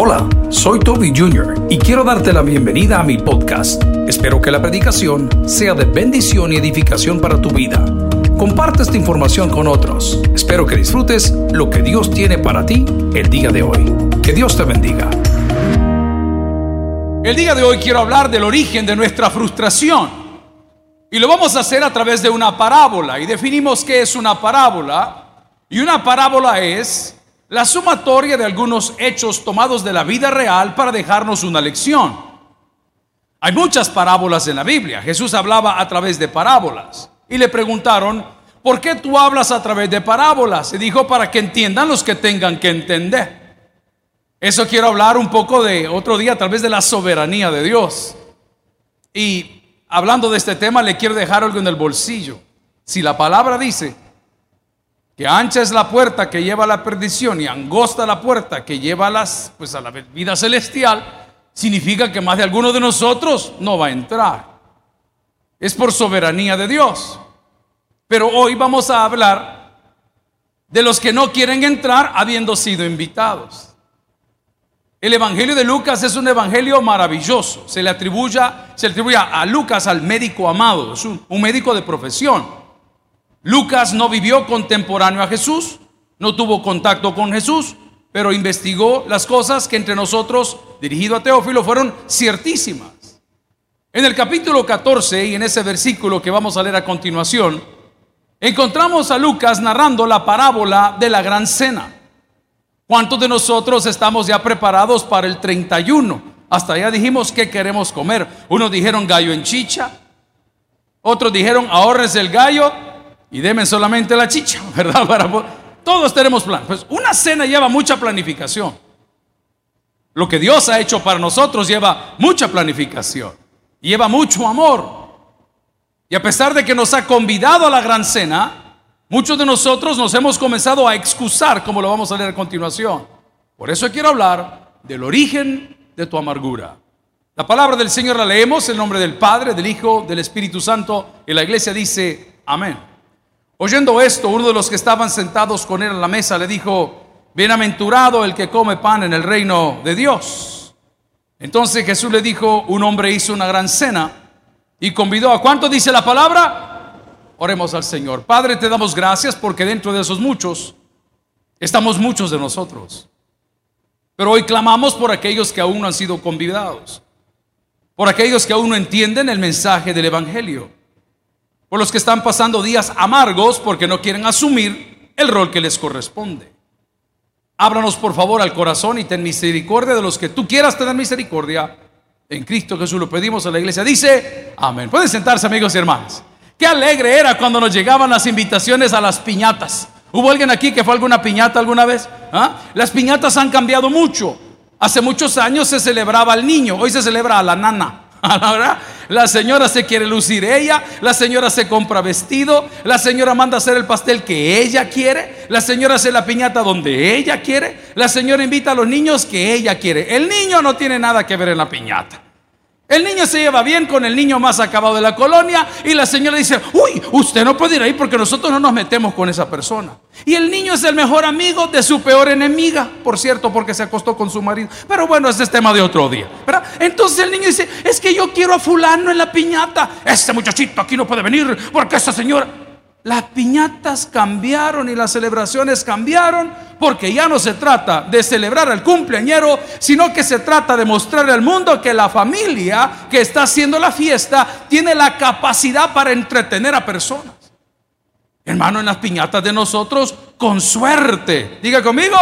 Hola, soy Toby Jr. y quiero darte la bienvenida a mi podcast. Espero que la predicación sea de bendición y edificación para tu vida. Comparte esta información con otros. Espero que disfrutes lo que Dios tiene para ti el día de hoy. Que Dios te bendiga. El día de hoy quiero hablar del origen de nuestra frustración. Y lo vamos a hacer a través de una parábola. Y definimos qué es una parábola. Y una parábola es la sumatoria de algunos hechos tomados de la vida real para dejarnos una lección. Hay muchas parábolas en la Biblia. Jesús hablaba a través de parábolas. Y le preguntaron, ¿por qué tú hablas a través de parábolas? Y dijo, para que entiendan los que tengan que entender. Eso quiero hablar un poco de otro día, tal vez de la soberanía de Dios. Y hablando de este tema, le quiero dejar algo en el bolsillo. Si la palabra dice que ancha es la puerta que lleva a la perdición y angosta la puerta que lleva a, las, pues a la vida celestial, significa que más de alguno de nosotros no va a entrar. Es por soberanía de Dios. Pero hoy vamos a hablar de los que no quieren entrar habiendo sido invitados. El Evangelio de Lucas es un evangelio maravilloso. Se le atribuye, se le atribuye a Lucas al médico amado, es un médico de profesión. Lucas no vivió contemporáneo a Jesús, no tuvo contacto con Jesús, pero investigó las cosas que entre nosotros, dirigido a Teófilo, fueron ciertísimas. En el capítulo 14 y en ese versículo que vamos a leer a continuación, encontramos a Lucas narrando la parábola de la gran cena. ¿Cuántos de nosotros estamos ya preparados para el 31? Hasta ya dijimos que queremos comer. Unos dijeron gallo en chicha, otros dijeron ahorres el gallo y deme solamente la chicha, ¿verdad? Para, todos tenemos plan. Pues una cena lleva mucha planificación. Lo que Dios ha hecho para nosotros lleva mucha planificación, lleva mucho amor. Y a pesar de que nos ha convidado a la gran cena, muchos de nosotros nos hemos comenzado a excusar, como lo vamos a leer a continuación. Por eso quiero hablar del origen de tu amargura. La palabra del Señor la leemos en nombre del Padre, del Hijo, del Espíritu Santo. Y la iglesia dice, amén. Oyendo esto, uno de los que estaban sentados con él a la mesa le dijo, bienaventurado el que come pan en el reino de Dios. Entonces Jesús le dijo, un hombre hizo una gran cena y convidó a cuánto dice la palabra. Oremos al Señor. Padre, te damos gracias porque dentro de esos muchos estamos muchos de nosotros. Pero hoy clamamos por aquellos que aún no han sido convidados, por aquellos que aún no entienden el mensaje del Evangelio por los que están pasando días amargos porque no quieren asumir el rol que les corresponde. Ábranos por favor al corazón y ten misericordia de los que tú quieras tener misericordia. En Cristo Jesús lo pedimos a la iglesia. Dice, amén. Pueden sentarse amigos y hermanos. Qué alegre era cuando nos llegaban las invitaciones a las piñatas. ¿Hubo alguien aquí que fue a alguna piñata alguna vez? ¿Ah? Las piñatas han cambiado mucho. Hace muchos años se celebraba al niño, hoy se celebra a la nana. La señora se quiere lucir ella, la señora se compra vestido, la señora manda hacer el pastel que ella quiere, la señora hace la piñata donde ella quiere, la señora invita a los niños que ella quiere. El niño no tiene nada que ver en la piñata. El niño se lleva bien con el niño más acabado de la colonia y la señora dice, uy, usted no puede ir ahí porque nosotros no nos metemos con esa persona. Y el niño es el mejor amigo de su peor enemiga, por cierto, porque se acostó con su marido. Pero bueno, ese es tema de otro día. Entonces el niño dice, es que yo quiero a fulano en la piñata. Este muchachito aquí no puede venir porque esa señora... Las piñatas cambiaron y las celebraciones cambiaron porque ya no se trata de celebrar al cumpleañero, sino que se trata de mostrarle al mundo que la familia que está haciendo la fiesta tiene la capacidad para entretener a personas. Hermano, en las piñatas de nosotros, con suerte, diga conmigo,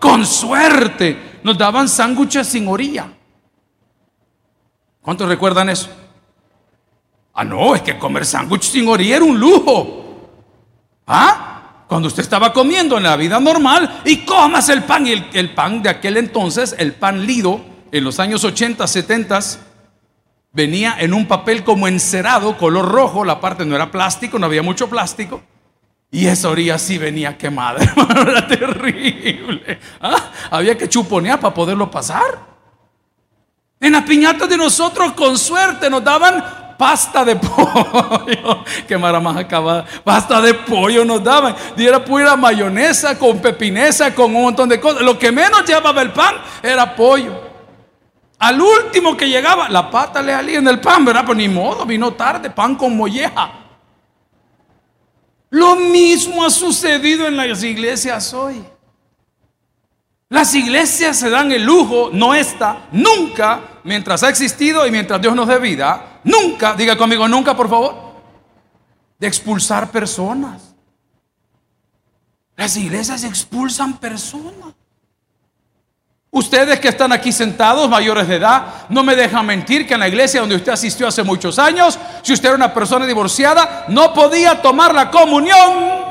con suerte, nos daban sándwiches sin orilla. ¿Cuántos recuerdan eso? Ah, no, es que comer sándwich sin orilla era un lujo. ¿Ah? Cuando usted estaba comiendo en la vida normal y comas el pan. Y el, pan de aquel entonces, el pan lido, en los años 80, 70, venía en un papel como encerado, color rojo. La parte no era plástico, no había mucho plástico. Y esa orilla sí venía quemada, Era terrible. ¿Ah? Había que chuponear para poderlo pasar. En la piñata de nosotros, con suerte, nos daban pasta de pollo. Qué más acabada. Pasta de pollo nos daban. Y era pura mayonesa con pepinesa, con un montón de cosas. Lo que menos llevaba el pan era pollo. Al último que llegaba, la pata le salía en el pan, ¿verdad? Pues ni modo, vino tarde, pan con molleja. Lo mismo ha sucedido en las iglesias hoy. Las iglesias se dan el lujo, no esta, nunca, mientras ha existido y mientras Dios nos dé vida, nunca, diga conmigo nunca por favor, de expulsar personas. Las iglesias expulsan personas. Ustedes que están aquí sentados, mayores de edad, no me dejan mentir que en la iglesia donde usted asistió hace muchos años, si usted era una persona divorciada, no podía tomar la comunión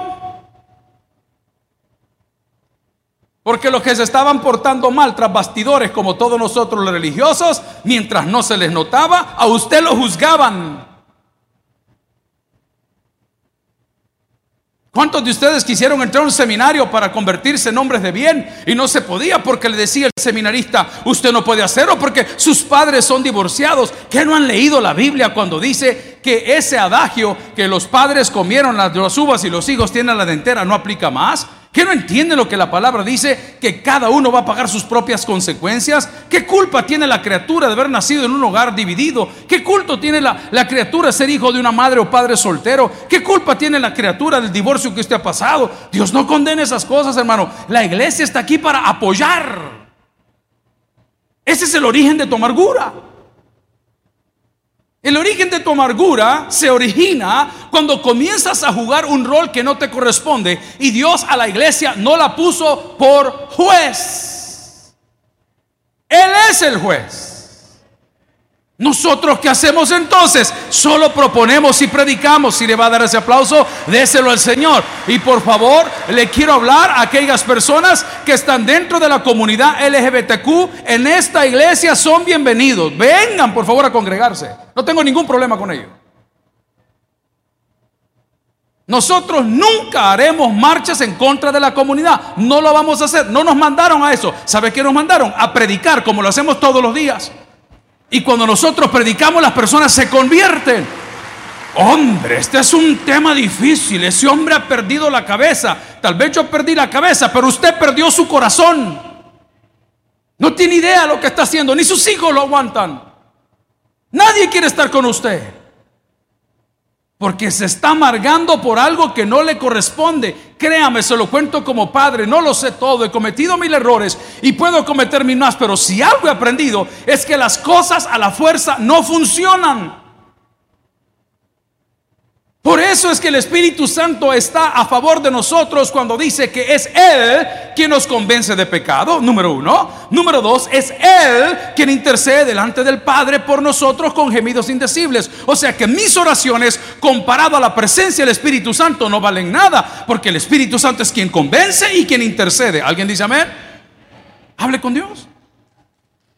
Porque los que se estaban portando mal tras bastidores, como todos nosotros los religiosos, mientras no se les notaba, a usted lo juzgaban. ¿Cuántos de ustedes quisieron entrar a un seminario para convertirse en hombres de bien y no se podía porque le decía el seminarista, usted no puede hacerlo porque sus padres son divorciados? ¿Que no han leído la Biblia cuando dice que ese adagio que los padres comieron las, uvas y los hijos tienen la dentera no aplica más? ¿Qué no entiende lo que la palabra dice? Que cada uno va a pagar sus propias consecuencias. ¿Qué culpa tiene la criatura de haber nacido en un hogar dividido? ¿Qué culto tiene la, la criatura ser hijo de una madre o padre soltero? ¿Qué culpa tiene la criatura del divorcio que usted ha pasado? Dios no condena esas cosas, hermano. La iglesia está aquí para apoyar. Ese es el origen de tu amargura. El origen de tu amargura se origina cuando comienzas a jugar un rol que no te corresponde y Dios a la iglesia no la puso por juez. Él es el juez. Nosotros qué hacemos entonces? Solo proponemos y predicamos. Si le va a dar ese aplauso, déselo al Señor. Y por favor, le quiero hablar a aquellas personas que están dentro de la comunidad LGBTQ en esta iglesia son bienvenidos. Vengan por favor a congregarse. No tengo ningún problema con ello. Nosotros nunca haremos marchas en contra de la comunidad. No lo vamos a hacer. No nos mandaron a eso. ¿Sabe qué nos mandaron? A predicar como lo hacemos todos los días. Y cuando nosotros predicamos, las personas se convierten. Hombre, este es un tema difícil. Ese hombre ha perdido la cabeza. Tal vez yo perdí la cabeza, pero usted perdió su corazón. No tiene idea de lo que está haciendo, ni sus hijos lo aguantan. Nadie quiere estar con usted. Porque se está amargando por algo que no le corresponde. Créame, se lo cuento como padre, no lo sé todo, he cometido mil errores y puedo cometer mil más, pero si algo he aprendido es que las cosas a la fuerza no funcionan. Por eso es que el Espíritu Santo está a favor de nosotros cuando dice que es Él quien nos convence de pecado, número uno. Número dos, es Él quien intercede delante del Padre por nosotros con gemidos indecibles. O sea que mis oraciones, comparado a la presencia del Espíritu Santo, no valen nada, porque el Espíritu Santo es quien convence y quien intercede. ¿Alguien dice amén? Hable con Dios.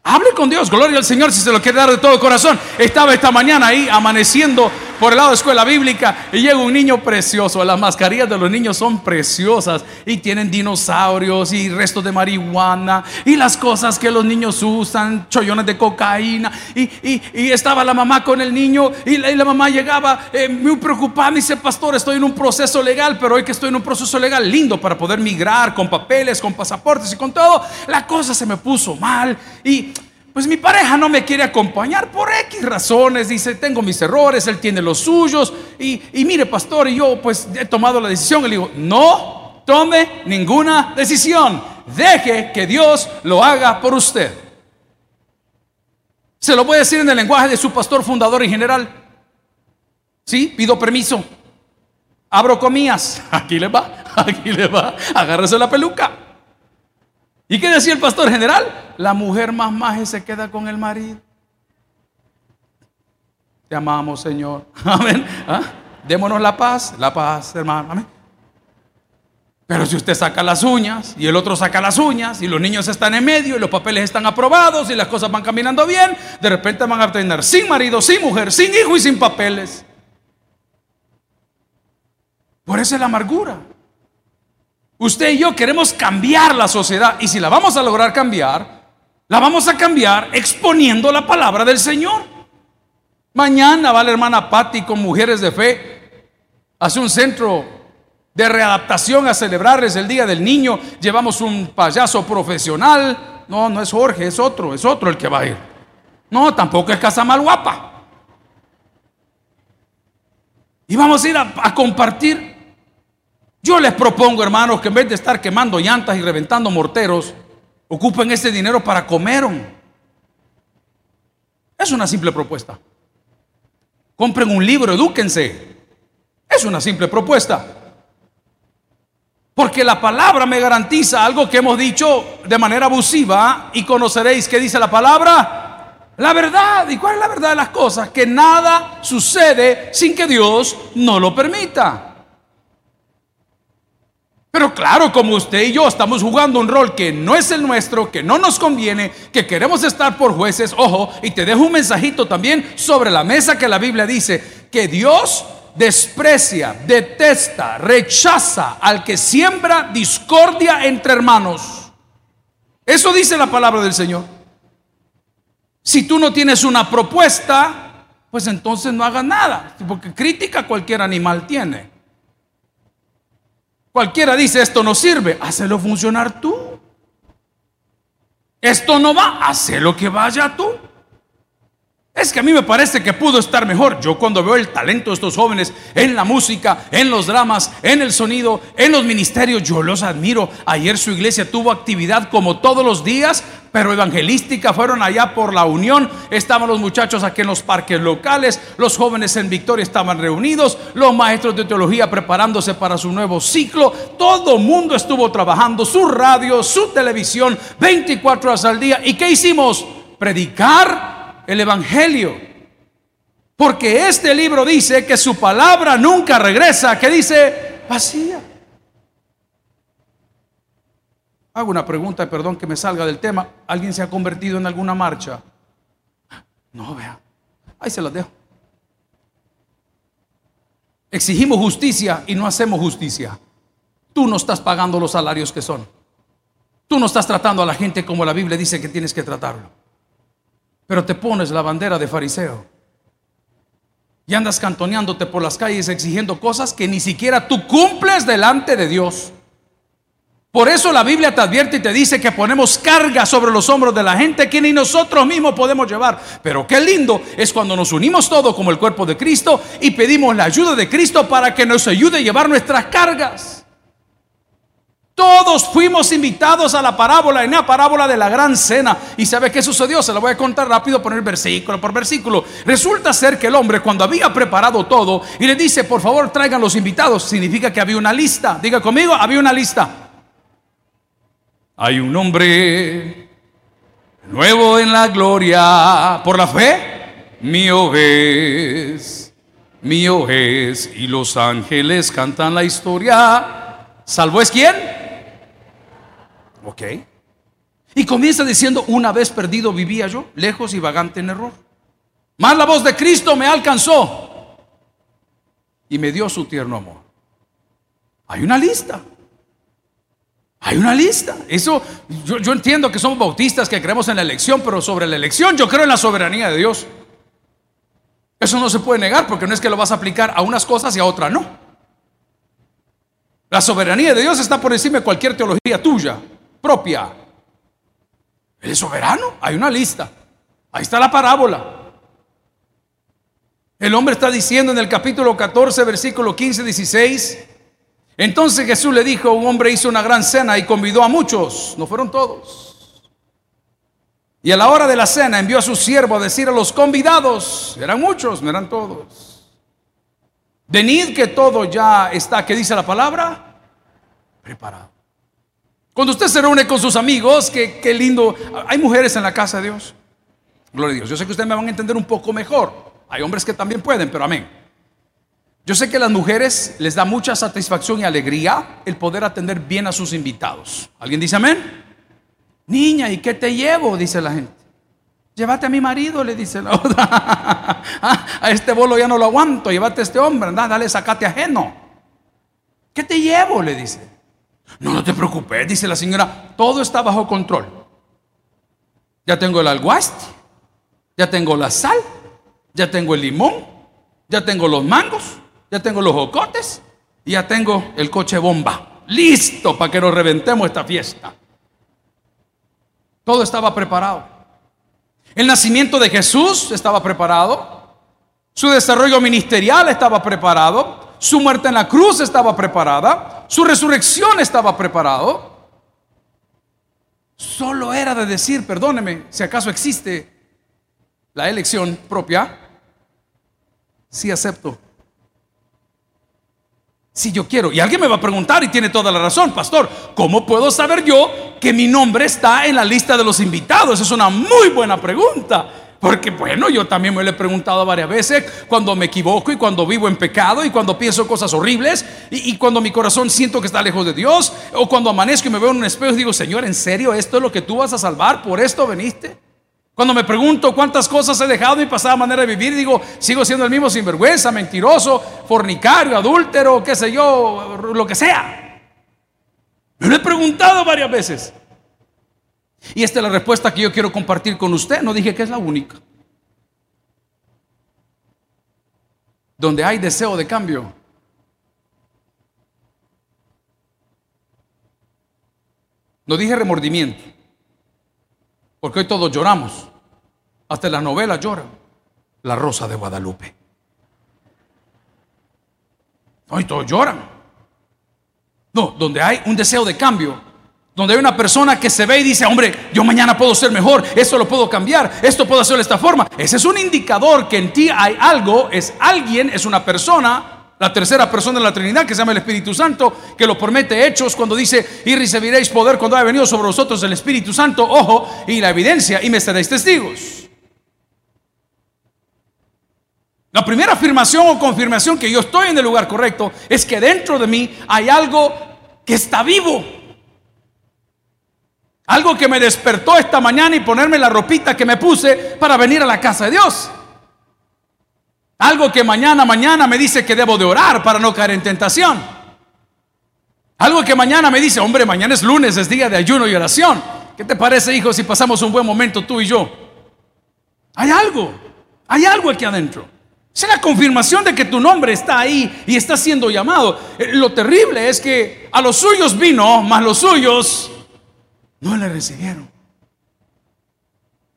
Hable con Dios, gloria al Señor si se lo quiere dar de todo corazón. Estaba esta mañana ahí amaneciendo por el lado de escuela bíblica y llega un niño precioso. Las mascarillas de los niños son preciosas y tienen dinosaurios y restos de marihuana y las cosas que los niños usan, chollones de cocaína. Y, estaba la mamá con el niño y la, mamá llegaba eh, muy preocupada. Me dice, pastor, estoy en un proceso legal, pero hoy que estoy en un proceso legal lindo para poder migrar con papeles, con pasaportes y con todo, la cosa se me puso mal y pues mi pareja no me quiere acompañar por X razones. Dice, tengo mis errores, él tiene los suyos. Y, mire, pastor, y yo pues he tomado la decisión. Y le digo, no tome ninguna decisión. Deje que Dios lo haga por usted. Se lo voy a decir en el lenguaje de su pastor fundador y general. Sí, pido permiso. Abro comillas. Aquí le va, aquí le va. Agárrese la peluca. ¿Y qué decía el pastor general? La mujer más maje se queda con el marido. Te amamos, Señor. Amén. ¿Ah? Démonos la paz, la paz, hermano. Amén. Pero si usted saca las uñas y el otro saca las uñas y los niños están en medio y los papeles están aprobados y las cosas van caminando bien, de repente van a tener sin marido, sin mujer, sin hijo y sin papeles. Por eso es la amargura. Usted y yo queremos cambiar la sociedad y si la vamos a lograr cambiar, la vamos a cambiar exponiendo la palabra del Señor. Mañana va la hermana Patti con mujeres de fe. Hace un centro de readaptación a celebrarles el Día del Niño. Llevamos un payaso profesional. No, no es Jorge, es otro, es otro el que va a ir. No, tampoco es Casa Guapa. Y vamos a ir a, compartir. Yo les propongo, hermanos, que en vez de estar quemando llantas y reventando morteros, ocupen ese dinero para comer. Es una simple propuesta. Compren un libro, edúquense. Es una simple propuesta. Porque la palabra me garantiza algo que hemos dicho de manera abusiva y conoceréis que dice la palabra la verdad. ¿Y cuál es la verdad de las cosas? Que nada sucede sin que Dios no lo permita. Pero claro, como usted y yo estamos jugando un rol que no es el nuestro, que no nos conviene, que queremos estar por jueces, ojo, y te dejo un mensajito también sobre la mesa que la Biblia dice que Dios desprecia, detesta, rechaza al que siembra discordia entre hermanos. Eso dice la palabra del Señor. Si tú no tienes una propuesta, pues entonces no hagas nada, porque crítica cualquier animal tiene. Cualquiera dice, esto no sirve, hazlo funcionar tú. Esto no va, hazlo que vaya tú. Es que a mí me parece que pudo estar mejor. Yo cuando veo el talento de estos jóvenes en la música, en los dramas, en el sonido, en los ministerios, yo los admiro. Ayer su iglesia tuvo actividad como todos los días, pero evangelística. Fueron allá por la Unión. Estaban los muchachos aquí en los parques locales. Los jóvenes en Victoria estaban reunidos. Los maestros de teología preparándose para su nuevo ciclo. Todo mundo estuvo trabajando. Su radio, su televisión, 24 horas al día. ¿Y qué hicimos? Predicar el Evangelio. Porque este libro dice que su palabra nunca regresa, que dice vacía. Hago una pregunta, perdón que me salga del tema. ¿Alguien se ha convertido en alguna marcha? No, vea. Ahí se las dejo. Exigimos justicia y no hacemos justicia. Tú no estás pagando los salarios que son. Tú no estás tratando a la gente como la Biblia dice que tienes que tratarlo pero te pones la bandera de fariseo. Y andas cantoneándote por las calles exigiendo cosas que ni siquiera tú cumples delante de Dios. Por eso la Biblia te advierte y te dice que ponemos carga sobre los hombros de la gente que ni nosotros mismos podemos llevar. Pero qué lindo es cuando nos unimos todos como el cuerpo de Cristo y pedimos la ayuda de Cristo para que nos ayude a llevar nuestras cargas. Todos fuimos invitados a la parábola, en la parábola de la gran cena. ¿Y sabe qué sucedió? Se lo voy a contar rápido, poner versículo por versículo. Resulta ser que el hombre, cuando había preparado todo y le dice, por favor, traigan los invitados, significa que había una lista. Diga conmigo, había una lista. Hay un hombre nuevo en la gloria. Por la fe, mío es, mío es. Y los ángeles cantan la historia. ¿Salvo es quién? Ok. Y comienza diciendo, una vez perdido vivía yo, lejos y vagante en error. Más la voz de Cristo me alcanzó y me dio su tierno amor. Hay una lista. Hay una lista. Eso, yo, entiendo que somos bautistas que creemos en la elección, pero sobre la elección yo creo en la soberanía de Dios. Eso no se puede negar porque no es que lo vas a aplicar a unas cosas y a otras no. La soberanía de Dios está por encima de cualquier teología tuya propia. Él es soberano. Hay una lista. Ahí está la parábola. El hombre está diciendo en el capítulo 14, versículo 15, 16. Entonces Jesús le dijo, un hombre hizo una gran cena y convidó a muchos, no fueron todos. Y a la hora de la cena envió a su siervo a decir a los convidados, eran muchos, no eran todos. Venid que todo ya está, ¿qué dice la palabra? Preparado. Cuando usted se reúne con sus amigos, qué, lindo. Hay mujeres en la casa de Dios. Gloria a Dios. Yo sé que ustedes me van a entender un poco mejor. Hay hombres que también pueden, pero amén. Yo sé que a las mujeres les da mucha satisfacción y alegría el poder atender bien a sus invitados. ¿Alguien dice amén? Niña, ¿y qué te llevo? Dice la gente. Llévate a mi marido, le dice la otra. Ah, a este bolo ya no lo aguanto, llévate a este hombre, anda, dale, sacate ajeno. ¿Qué te llevo? Le dice. No, no te preocupes, dice la señora, todo está bajo control. Ya tengo el alguaste, ya tengo la sal, ya tengo el limón, ya tengo los mangos, ya tengo los jocotes y ya tengo el coche bomba. Listo para que nos reventemos esta fiesta. Todo estaba preparado. El nacimiento de Jesús estaba preparado. Su desarrollo ministerial estaba preparado. Su muerte en la cruz estaba preparada. Su resurrección estaba preparado. Solo era de decir, perdóneme, si acaso existe la elección propia, sí acepto. Si yo quiero. Y alguien me va a preguntar y tiene toda la razón, pastor, ¿cómo puedo saber yo que mi nombre está en la lista de los invitados? Es una muy buena pregunta. Porque bueno, yo también me lo he preguntado varias veces cuando me equivoco y cuando vivo en pecado y cuando pienso cosas horribles y, y, cuando mi corazón siento que está lejos de Dios o cuando amanezco y me veo en un espejo y digo, Señor, ¿en serio esto es lo que tú vas a salvar? ¿Por esto veniste? Cuando me pregunto cuántas cosas he dejado de mi pasada manera de vivir, digo, sigo siendo el mismo sinvergüenza, mentiroso, fornicario, adúltero, qué sé yo, lo que sea. Me lo he preguntado varias veces. Y esta es la respuesta que yo quiero compartir con usted. No dije que es la única. Donde hay deseo de cambio. No dije remordimiento. Porque hoy todos lloramos. Hasta la novela llora. La Rosa de Guadalupe. Hoy todos lloran. No, donde hay un deseo de cambio, donde hay una persona que se ve y dice, hombre, yo mañana puedo ser mejor, esto lo puedo cambiar, esto puedo hacer de esta forma. Ese es un indicador que en ti hay algo, es alguien, es una persona, la tercera persona de la Trinidad que se llama el Espíritu Santo, que lo promete Hechos cuando dice, y recibiréis poder cuando haya venido sobre vosotros el Espíritu Santo, ojo, y la evidencia, y me seréis testigos. La primera afirmación o confirmación que yo estoy en el lugar correcto es que dentro de mí hay algo que está vivo. Algo que me despertó esta mañana y ponerme la ropita que me puse para venir a la casa de Dios. Algo que mañana, mañana me dice que debo de orar para no caer en tentación. Algo que mañana me dice, hombre, mañana es lunes, es día de ayuno y oración. ¿Qué te parece, hijo, si pasamos un buen momento tú y yo? Hay algo, hay algo aquí adentro. Es la confirmación de que tu nombre está ahí y está siendo llamado. Eh, lo terrible es que a los suyos vino, mas los suyos no le recibieron.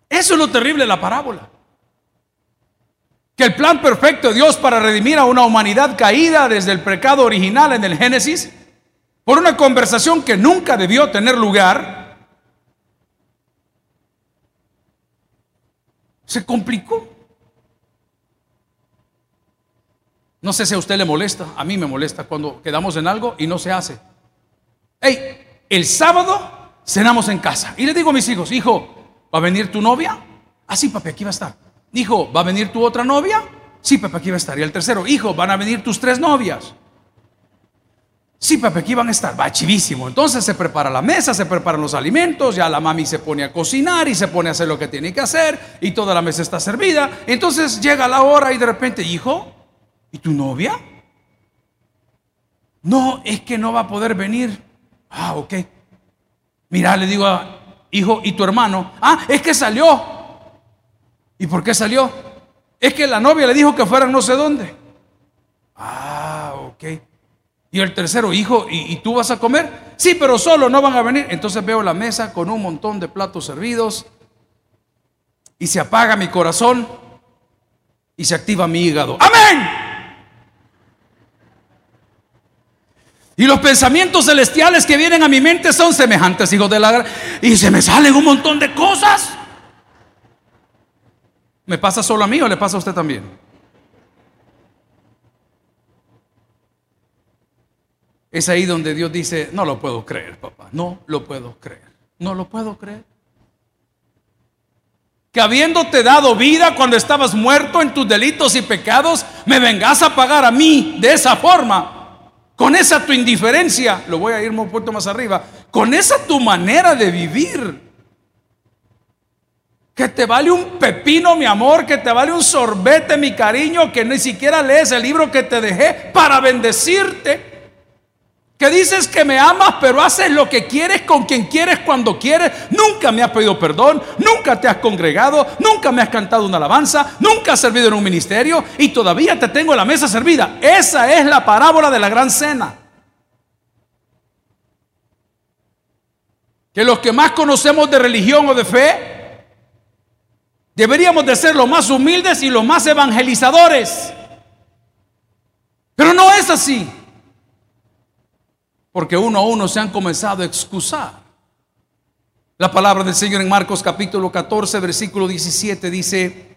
Eso es lo terrible de la parábola. Que el plan perfecto de Dios para redimir a una humanidad caída desde el pecado original en el Génesis, por una conversación que nunca debió tener lugar, se complicó. No sé si a usted le molesta, a mí me molesta cuando quedamos en algo y no se hace. Hey, el sábado cenamos en casa y le digo a mis hijos, hijo, ¿va a venir tu novia? Ah, sí, papi, aquí va a estar. Hijo, ¿va a venir tu otra novia? Sí, papi, aquí va a estar. Y el tercero, hijo, ¿van a venir tus tres novias? Sí, papi, aquí van a estar. Va chivísimo. Entonces se prepara la mesa, se preparan los alimentos, ya la mami se pone a cocinar y se pone a hacer lo que tiene que hacer y toda la mesa está servida. Entonces llega la hora y de repente, hijo, ¿Y tu novia? No, es que no va a poder venir. Ah, ok. Mira, le digo a hijo, ¿y tu hermano? Ah, es que salió. ¿Y por qué salió? Es que la novia le dijo que fueran no sé dónde. Ah, ok. Y el tercero, hijo, ¿y, ¿y, tú vas a comer? Sí, pero solo no van a venir. Entonces veo la mesa con un montón de platos servidos y se apaga mi corazón y se activa mi hígado. Amén. Y los pensamientos celestiales que vienen a mi mente son semejantes, hijos de la... Y se me salen un montón de cosas. ¿Me pasa solo a mí o le pasa a usted también? Es ahí donde Dios dice, no lo puedo creer, papá, no lo puedo creer, no lo puedo creer. Que habiéndote dado vida cuando estabas muerto en tus delitos y pecados, me vengas a pagar a mí de esa forma. Con esa tu indiferencia, lo voy a ir un poquito más arriba, con esa tu manera de vivir, que te vale un pepino, mi amor, que te vale un sorbete, mi cariño, que ni siquiera lees el libro que te dejé para bendecirte, que dices que me amas, pero haces lo que quieres con quien quieres cuando quieres. Nunca me has pedido perdón, nunca te has congregado, nunca me has cantado una alabanza, nunca has servido en un ministerio y todavía te tengo la mesa servida. Esa es la parábola de la gran cena. Que los que más conocemos de religión o de fe, deberíamos de ser los más humildes y los más evangelizadores. Pero no es así. Porque uno a uno se han comenzado a excusar. La palabra del Señor en Marcos capítulo 14, versículo 17 dice,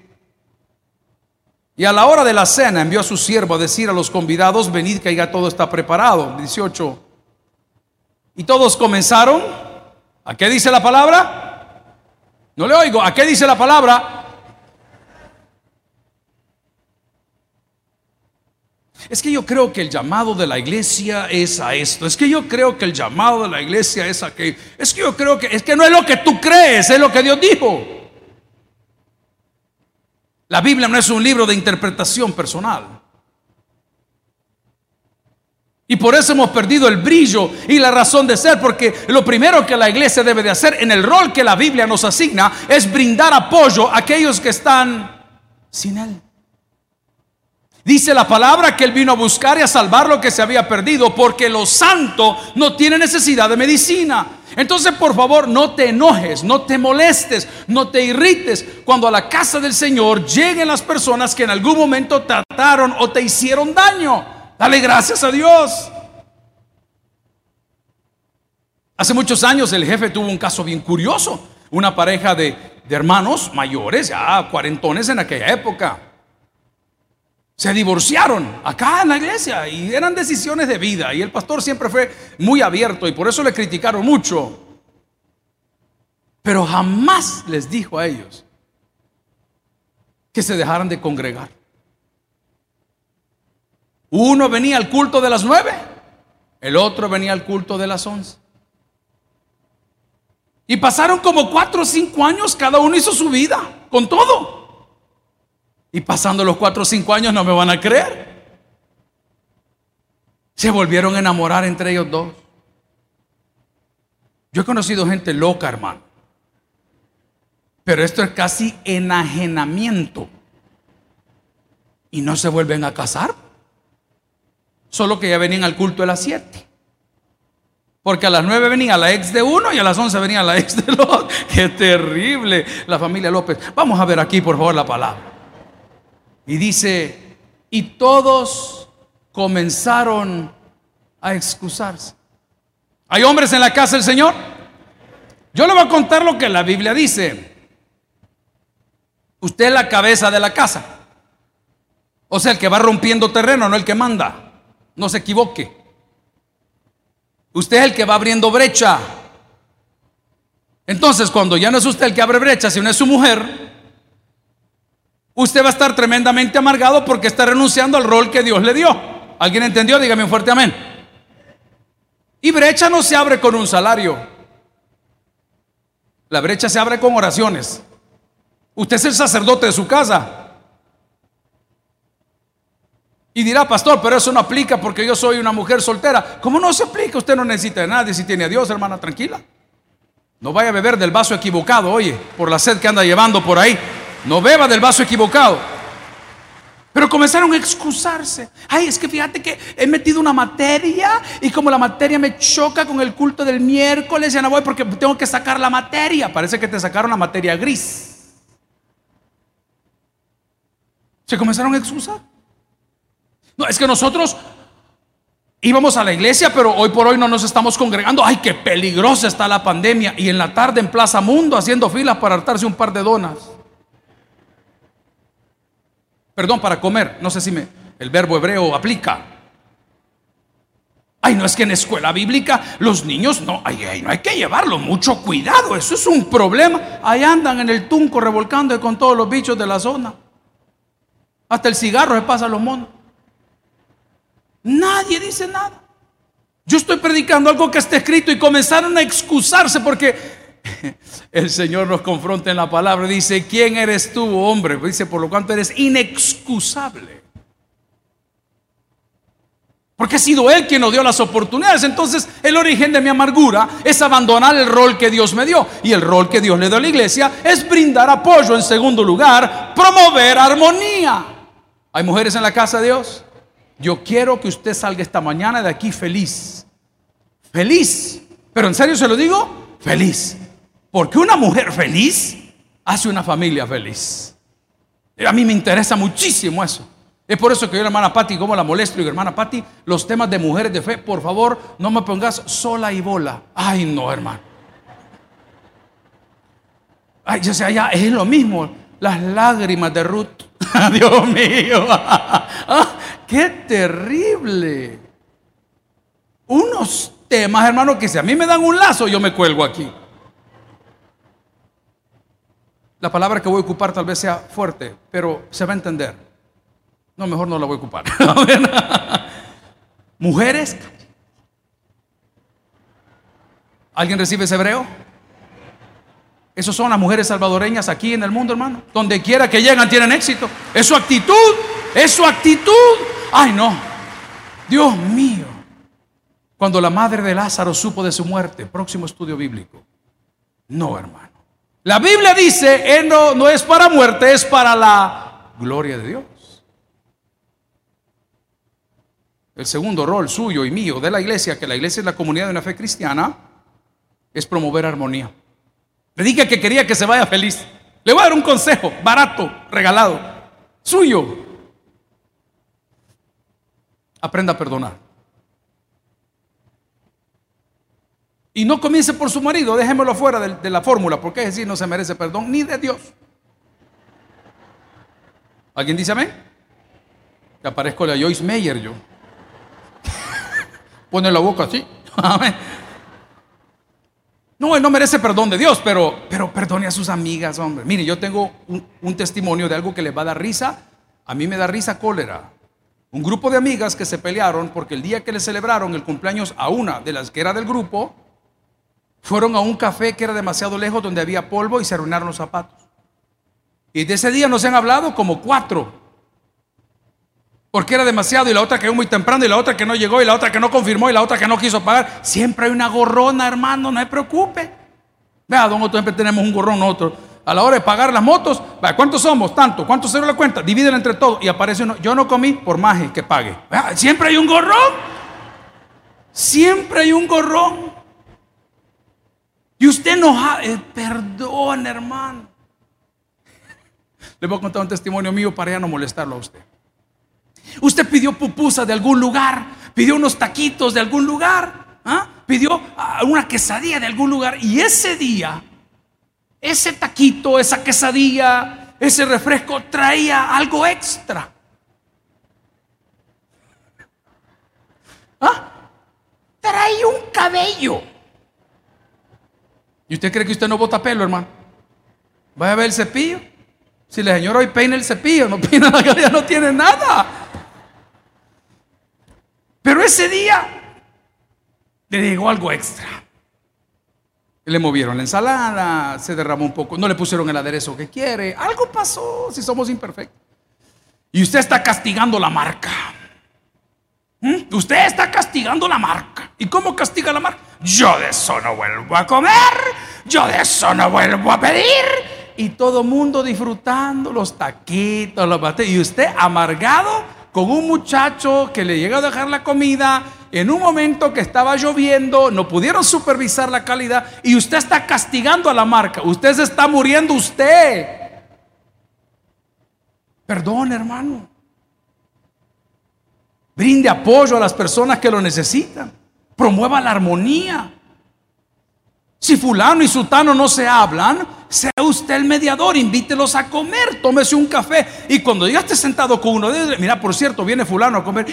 y a la hora de la cena envió a su siervo a decir a los convidados, venid que ya todo está preparado. 18. Y todos comenzaron. ¿A qué dice la palabra? No le oigo. ¿A qué dice la palabra? Es que yo creo que el llamado de la iglesia es a esto. Es que yo creo que el llamado de la iglesia es a que. Es que yo creo que es que no es lo que tú crees, es lo que Dios dijo. La Biblia no es un libro de interpretación personal. Y por eso hemos perdido el brillo y la razón de ser, porque lo primero que la iglesia debe de hacer en el rol que la Biblia nos asigna es brindar apoyo a aquellos que están sin Él. Dice la palabra que Él vino a buscar y a salvar lo que se había perdido, porque lo santo no tiene necesidad de medicina. Entonces, por favor, no te enojes, no te molestes, no te irrites cuando a la casa del Señor lleguen las personas que en algún momento trataron o te hicieron daño. Dale gracias a Dios. Hace muchos años el jefe tuvo un caso bien curioso. Una pareja de, de hermanos mayores, ya cuarentones en aquella época se divorciaron acá en la iglesia y eran decisiones de vida y el pastor siempre fue muy abierto y por eso le criticaron mucho. Pero jamás les dijo a ellos que se dejaran de congregar. Uno venía al culto de las nueve, el otro venía al culto de las once. Y pasaron como cuatro o cinco años, cada uno hizo su vida, con todo. Y pasando los cuatro o cinco años no me van a creer. Se volvieron a enamorar entre ellos dos. Yo he conocido gente loca, hermano. Pero esto es casi enajenamiento. Y no se vuelven a casar. Solo que ya venían al culto de las siete. Porque a las nueve venía la ex de uno y a las once venía la ex del otro. Qué terrible la familia López. Vamos a ver aquí, por favor, la palabra. Y dice, y todos comenzaron a excusarse. ¿Hay hombres en la casa del Señor? Yo le voy a contar lo que la Biblia dice. Usted es la cabeza de la casa. O sea, el que va rompiendo terreno, no el que manda. No se equivoque. Usted es el que va abriendo brecha. Entonces, cuando ya no es usted el que abre brecha, sino es su mujer, usted va a estar tremendamente amargado porque está renunciando al rol que Dios le dio. ¿Alguien entendió? Dígame un fuerte amén. Y brecha no se abre con un salario. La brecha se abre con oraciones. Usted es el sacerdote de su casa. Y dirá, pastor, pero eso no aplica porque yo soy una mujer soltera. ¿Cómo no se aplica? Usted no necesita de nadie si tiene a Dios, hermana, tranquila. No vaya a beber del vaso equivocado, oye, por la sed que anda llevando por ahí. No beba del vaso equivocado. Pero comenzaron a excusarse. Ay, es que fíjate que he metido una materia y como la materia me choca con el culto del miércoles, ya no voy porque tengo que sacar la materia. Parece que te sacaron la materia gris. Se comenzaron a excusar. No, es que nosotros íbamos a la iglesia, pero hoy por hoy no nos estamos congregando. Ay, qué peligrosa está la pandemia. Y en la tarde en Plaza Mundo haciendo filas para hartarse un par de donas. Perdón, para comer. No sé si me, el verbo hebreo aplica. Ay, no es que en escuela bíblica los niños no, ay, no hay que llevarlo mucho cuidado, eso es un problema. Ahí andan en el tunco revolcando con todos los bichos de la zona. Hasta el cigarro se pasa a los monos. Nadie dice nada. Yo estoy predicando algo que está escrito y comenzaron a excusarse porque el Señor nos confronta en la palabra. Dice, ¿quién eres tú, hombre? Dice, por lo cuanto eres inexcusable. Porque ha sido Él quien nos dio las oportunidades. Entonces, el origen de mi amargura es abandonar el rol que Dios me dio. Y el rol que Dios le dio a la iglesia es brindar apoyo. En segundo lugar, promover armonía. ¿Hay mujeres en la casa de Dios? Yo quiero que usted salga esta mañana de aquí feliz. Feliz. Pero en serio se lo digo, feliz. Porque una mujer feliz hace una familia feliz. A mí me interesa muchísimo eso. Es por eso que yo, hermana Patti, como la molesto, digo, hermana Patti, los temas de mujeres de fe, por favor, no me pongas sola y bola. Ay, no, hermano. Ay, yo sé, ya es lo mismo. Las lágrimas de Ruth. Dios mío. Ah, qué terrible. Unos temas, hermano, que si a mí me dan un lazo, yo me cuelgo aquí. La palabra que voy a ocupar tal vez sea fuerte, pero se va a entender. No, mejor no la voy a ocupar. Mujeres. ¿Alguien recibe ese hebreo? Esas son las mujeres salvadoreñas aquí en el mundo, hermano. Donde quiera que llegan tienen éxito. Es su actitud. Es su actitud. Ay, no. Dios mío. Cuando la madre de Lázaro supo de su muerte, próximo estudio bíblico. No, hermano. La Biblia dice, él no, no es para muerte, es para la gloria de Dios. El segundo rol suyo y mío de la iglesia, que la iglesia es la comunidad de una fe cristiana, es promover armonía. Le dije que quería que se vaya feliz. Le voy a dar un consejo barato, regalado, suyo. Aprenda a perdonar. Y no comience por su marido, déjemelo fuera de, la fórmula, porque es decir, no se merece perdón ni de Dios. ¿Alguien dice amén? Te aparezco a Joyce Meyer yo pone la boca así. No, él no merece perdón de Dios, pero, pero perdone a sus amigas, hombre. Mire, yo tengo un, un, testimonio de algo que les va a dar risa. A mí me da risa cólera. Un grupo de amigas que se pelearon porque el día que le celebraron el cumpleaños a una de las que era del grupo, fueron a un café que era demasiado lejos donde había polvo y se arruinaron los zapatos. Y de ese día nos han hablado como cuatro porque era demasiado y la otra que llegó muy temprano y la otra que no llegó y la otra que no confirmó y la otra que no quiso pagar. Siempre hay una gorrona, hermano, no se preocupe. Vea, don Otto, siempre tenemos un gorrón nosotros. A la hora de pagar las motos, ¿cuántos somos? Tanto. ¿Cuánto se la cuenta? Dividen entre todos y aparece uno. Yo no comí por maje que pague. Siempre hay un gorrón. Siempre hay un gorrón. Y usted ha... Eh, perdón, hermano. Le voy a contar un testimonio mío para ya no molestarlo a usted. Usted pidió pupusa de algún lugar, pidió unos taquitos de algún lugar, ¿ah? pidió ah, una quesadilla de algún lugar y ese día, ese taquito, esa quesadilla, ese refresco traía algo extra. ¿Ah? Traía un cabello. ¿Y usted cree que usted no bota pelo, hermano? Vaya a ver el cepillo. Si la señora hoy peina el cepillo, no peina la ya no tiene nada. Pero ese día le llegó algo extra. Le movieron la ensalada, se derramó un poco, no le pusieron el aderezo que quiere. Algo pasó si somos imperfectos. Y usted está castigando la marca. ¿Mm? Usted está castigando la marca. ¿Y cómo castiga la marca? Yo de eso no vuelvo a comer. Yo de eso no vuelvo a pedir. Y todo mundo disfrutando los taquitos, los bates. Y usted amargado con un muchacho que le llega a dejar la comida en un momento que estaba lloviendo, no pudieron supervisar la calidad y usted está castigando a la marca. Usted se está muriendo usted. Perdón, hermano. Brinde apoyo a las personas que lo necesitan. Promueva la armonía. Si fulano y sultano no se hablan, sea usted el mediador, invítelos a comer, tómese un café. Y cuando ya sentado con uno de ellos, mira, por cierto, viene fulano a comer.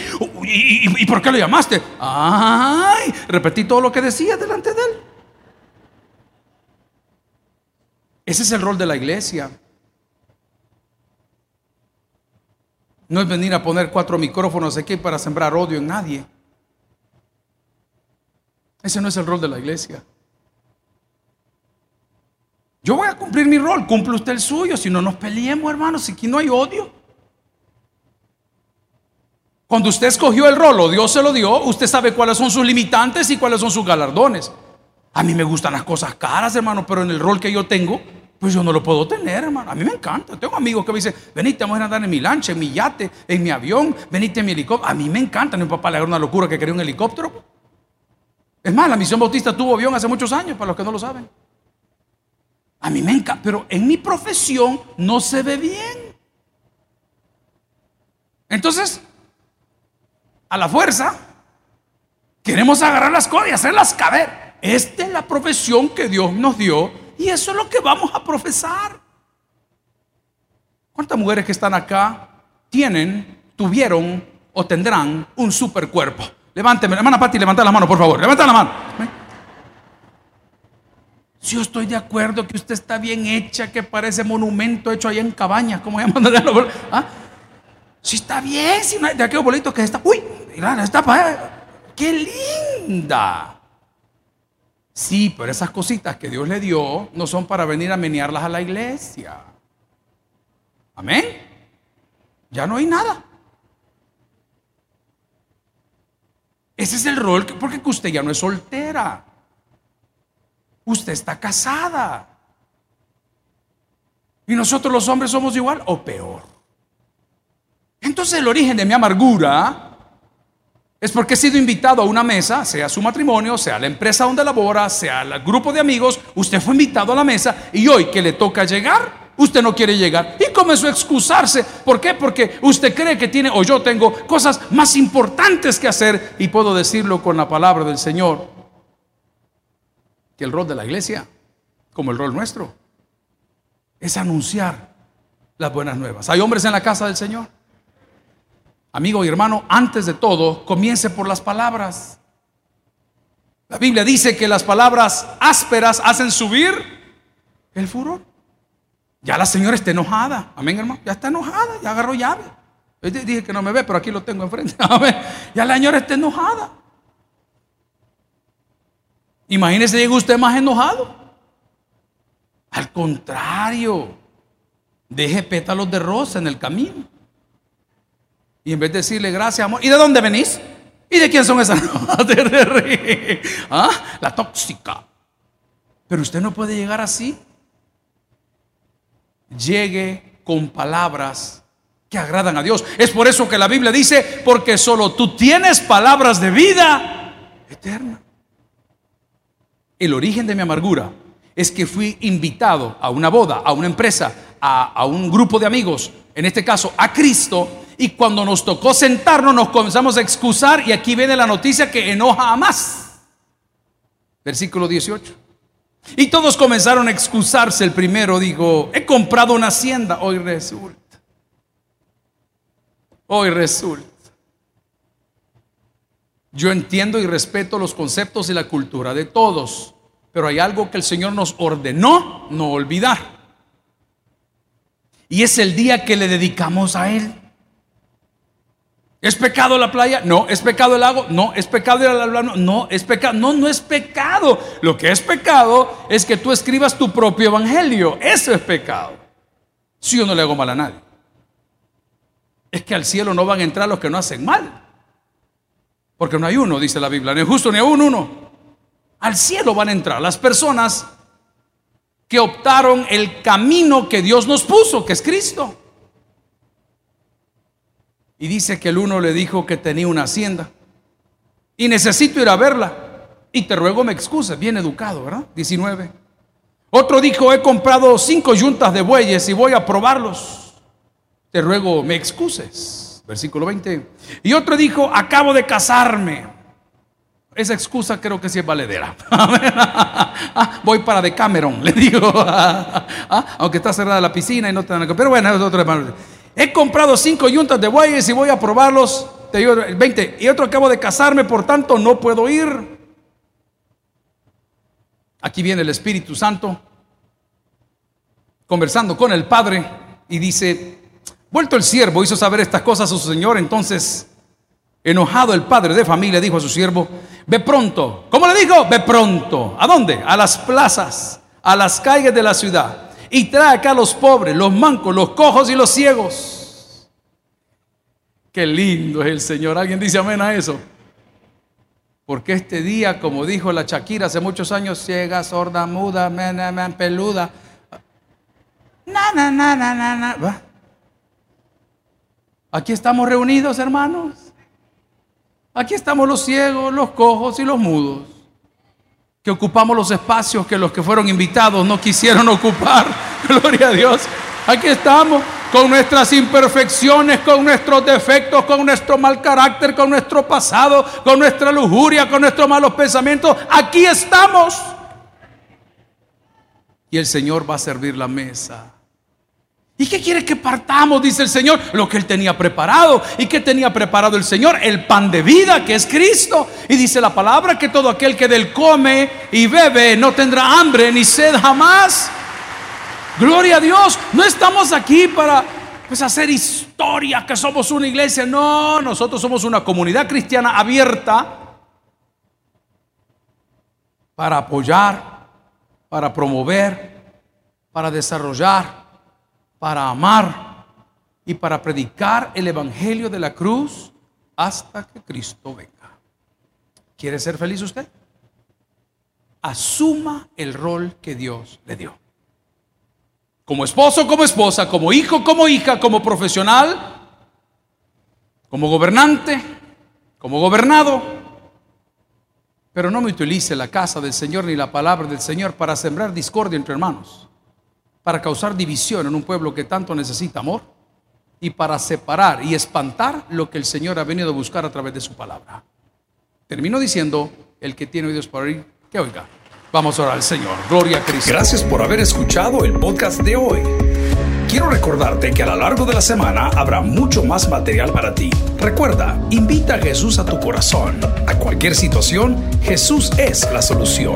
¿Y, por qué lo llamaste? Ay, repetí todo lo que decía delante de él. Ese es el rol de la iglesia. No es venir a poner cuatro micrófonos aquí para sembrar odio en nadie. Ese no es el rol de la iglesia. Yo voy a cumplir mi rol, cumple usted el suyo, si no nos peleemos, hermanos, si aquí no hay odio. Cuando usted escogió el rol o Dios se lo dio, usted sabe cuáles son sus limitantes y cuáles son sus galardones. A mí me gustan las cosas caras, hermano, pero en el rol que yo tengo, pues yo no lo puedo tener, hermano. A mí me encanta. Tengo amigos que me dicen, venite, vamos a andar en mi lancha, en mi yate, en mi avión, venite en mi helicóptero. A mí me encanta. Mi papá le da una locura que quería un helicóptero. Es más, la misión bautista tuvo avión hace muchos años, para los que no lo saben. A mí me encanta, pero en mi profesión no se ve bien. Entonces, a la fuerza, queremos agarrar las cosas y hacerlas caber. Esta es la profesión que Dios nos dio y eso es lo que vamos a profesar. ¿Cuántas mujeres que están acá tienen, tuvieron o tendrán un super cuerpo? Levánteme, hermana Pati, levanta la mano, por favor. Levanta la mano. Si yo estoy de acuerdo que usted está bien hecha, que parece monumento hecho ahí en cabañas, como llaman? ¿Ah? Si está bien, si no hay de aquellos bolitos que está, uy, mira, está para, qué linda. Sí, pero esas cositas que Dios le dio no son para venir a menearlas a la iglesia. Amén. Ya no hay nada. Ese es el rol, porque usted ya no es soltera. Usted está casada. Y nosotros los hombres somos igual o peor. Entonces el origen de mi amargura es porque he sido invitado a una mesa, sea su matrimonio, sea la empresa donde labora, sea el grupo de amigos, usted fue invitado a la mesa y hoy que le toca llegar, usted no quiere llegar. Y comenzó a excusarse. ¿Por qué? Porque usted cree que tiene o yo tengo cosas más importantes que hacer y puedo decirlo con la palabra del Señor. Que el rol de la iglesia, como el rol nuestro, es anunciar las buenas nuevas. ¿Hay hombres en la casa del Señor? Amigo y hermano, antes de todo, comience por las palabras. La Biblia dice que las palabras ásperas hacen subir el furor. Ya la señora está enojada. Amén, hermano. Ya está enojada, ya agarró llave. dije que no me ve, pero aquí lo tengo enfrente. Amén. Ya la señora está enojada. Imagínese, llega usted más enojado. Al contrario, deje pétalos de rosa en el camino. Y en vez de decirle gracias, amor, ¿y de dónde venís? ¿Y de quién son esas? ¿Ah? La tóxica. Pero usted no puede llegar así. Llegue con palabras que agradan a Dios. Es por eso que la Biblia dice, porque solo tú tienes palabras de vida eterna. El origen de mi amargura es que fui invitado a una boda, a una empresa, a, a un grupo de amigos, en este caso a Cristo, y cuando nos tocó sentarnos nos comenzamos a excusar y aquí viene la noticia que enoja a más. Versículo 18. Y todos comenzaron a excusarse. El primero dijo, he comprado una hacienda. Hoy resulta. Hoy resulta. Yo entiendo y respeto los conceptos y la cultura de todos, pero hay algo que el Señor nos ordenó no olvidar. Y es el día que le dedicamos a Él. ¿Es pecado la playa? No. ¿Es pecado el lago? No. ¿Es pecado ir al plano? No. ¿Es pecado? No, no es pecado. Lo que es pecado es que tú escribas tu propio evangelio. Eso es pecado. Si yo no le hago mal a nadie. Es que al cielo no van a entrar los que no hacen mal. Porque no hay uno, dice la Biblia. Es justo ni a un uno. Al cielo van a entrar las personas que optaron el camino que Dios nos puso, que es Cristo. Y dice que el uno le dijo que tenía una hacienda y necesito ir a verla. Y te ruego me excuses, bien educado, ¿verdad? 19. Otro dijo, he comprado cinco yuntas de bueyes y voy a probarlos. Te ruego me excuses. Versículo 20. Y otro dijo, acabo de casarme. Esa excusa creo que sí es valedera. Ah, voy para Decameron, le digo. Ah, aunque está cerrada la piscina y no te dan Pero bueno, es otro hermano. He comprado cinco yuntas de bueyes y voy a probarlos. Te digo 20. Y otro acabo de casarme, por tanto no puedo ir. Aquí viene el Espíritu Santo conversando con el Padre y dice, vuelto el siervo, hizo saber estas cosas a su señor, entonces enojado el padre de familia dijo a su siervo, ve pronto. ¿Cómo le dijo? Ve pronto. ¿A dónde? A las plazas, a las calles de la ciudad y trae acá a los pobres, los mancos, los cojos y los ciegos. Qué lindo es el Señor. ¿Alguien dice amén a eso? Porque este día, como dijo la Shakira hace muchos años, ciega, sorda, muda, men, peluda. Na, na, na. Aquí estamos reunidos, hermanos. Aquí estamos los ciegos, los cojos y los mudos, que ocupamos los espacios que los que fueron invitados no quisieron ocupar. Gloria a Dios. Aquí estamos con nuestras imperfecciones, con nuestros defectos, con nuestro mal carácter, con nuestro pasado, con nuestra lujuria, con nuestros malos pensamientos. Aquí estamos. Y el Señor va a servir la mesa. ¿Y qué quiere que partamos? Dice el Señor. Lo que Él tenía preparado. ¿Y qué tenía preparado el Señor? El pan de vida, que es Cristo. Y dice la palabra que todo aquel que del come y bebe no tendrá hambre ni sed jamás. Gloria a Dios. No estamos aquí para pues, hacer historia que somos una iglesia. No, nosotros somos una comunidad cristiana abierta para apoyar, para promover, para desarrollar para amar y para predicar el Evangelio de la cruz hasta que Cristo venga. ¿Quiere ser feliz usted? Asuma el rol que Dios le dio. Como esposo, como esposa, como hijo, como hija, como profesional, como gobernante, como gobernado. Pero no me utilice la casa del Señor ni la palabra del Señor para sembrar discordia entre hermanos para causar división en un pueblo que tanto necesita amor y para separar y espantar lo que el Señor ha venido a buscar a través de su palabra. Termino diciendo, el que tiene oídos para oír, que oiga. Vamos a orar al Señor. Gloria a Cristo. Gracias por haber escuchado el podcast de hoy. Quiero recordarte que a lo largo de la semana habrá mucho más material para ti. Recuerda, invita a Jesús a tu corazón. A cualquier situación, Jesús es la solución.